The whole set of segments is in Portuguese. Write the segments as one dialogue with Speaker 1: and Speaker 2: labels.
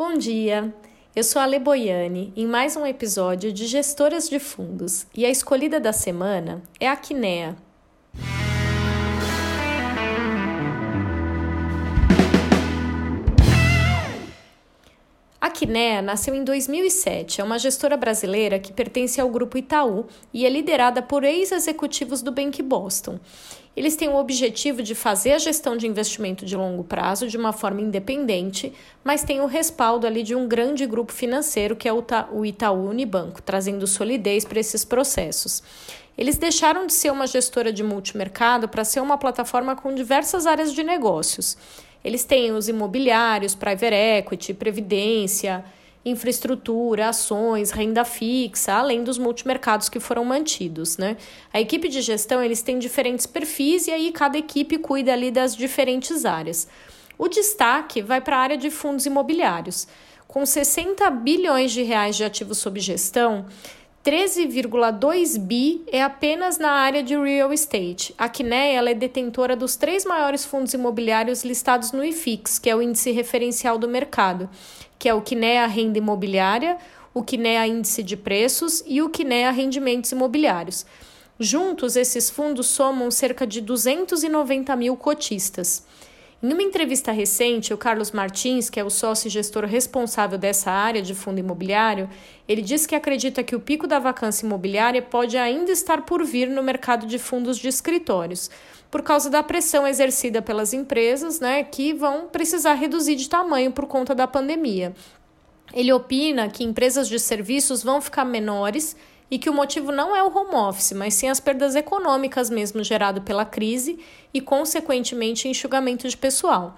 Speaker 1: Bom dia, eu sou a Le Boiani em mais um episódio de Gestoras de Fundos e a escolhida da semana é a Quinea. A Quinea nasceu em 2007, é uma gestora brasileira que pertence ao grupo Itaú e é liderada por ex-executivos do Bank Boston. Eles têm o objetivo de fazer a gestão de investimento de longo prazo de uma forma independente, mas têm o respaldo ali de um grande grupo financeiro que é o Itaú Unibanco, trazendo solidez para esses processos. Eles deixaram de ser uma gestora de multimercado para ser uma plataforma com diversas áreas de negócios. Eles têm os imobiliários, private equity, previdência, infraestrutura, ações, renda fixa, além dos multimercados que foram mantidos, né? A equipe de gestão, eles têm diferentes perfis e aí cada equipe cuida ali das diferentes áreas. O destaque vai para a área de fundos imobiliários. Com 60 bilhões de reais de ativos sob gestão, 13,2 bi é apenas na área de real estate. A Quineia é detentora dos três maiores fundos imobiliários listados no IFIX, que é o índice referencial do mercado, que é o Quineia Renda Imobiliária, o Quineia Índice de Preços e o Quineia Rendimentos Imobiliários. Juntos, esses fundos somam cerca de 290 mil cotistas. Em uma entrevista recente, o Carlos Martins, que é o sócio e gestor responsável dessa área de fundo imobiliário, ele disse que acredita que o pico da vacância imobiliária pode ainda estar por vir no mercado de fundos de escritórios, por causa da pressão exercida pelas empresas, né, que vão precisar reduzir de tamanho por conta da pandemia. Ele opina que empresas de serviços vão ficar menores e que o motivo não é o home office, mas sim as perdas econômicas mesmo gerado pela crise e, consequentemente, enxugamento de pessoal.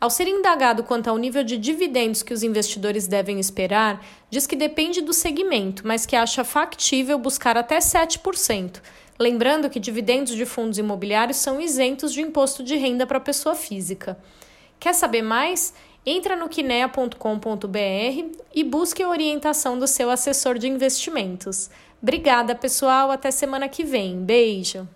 Speaker 1: Ao ser indagado quanto ao nível de dividendos que os investidores devem esperar, diz que depende do segmento, mas que acha factível buscar até 7%. Lembrando que dividendos de fundos imobiliários são isentos de imposto de renda para a pessoa física. Quer saber mais? Entra no kinea.com.br e busque a orientação do seu assessor de investimentos. Obrigada, pessoal. Até semana que vem. Beijo.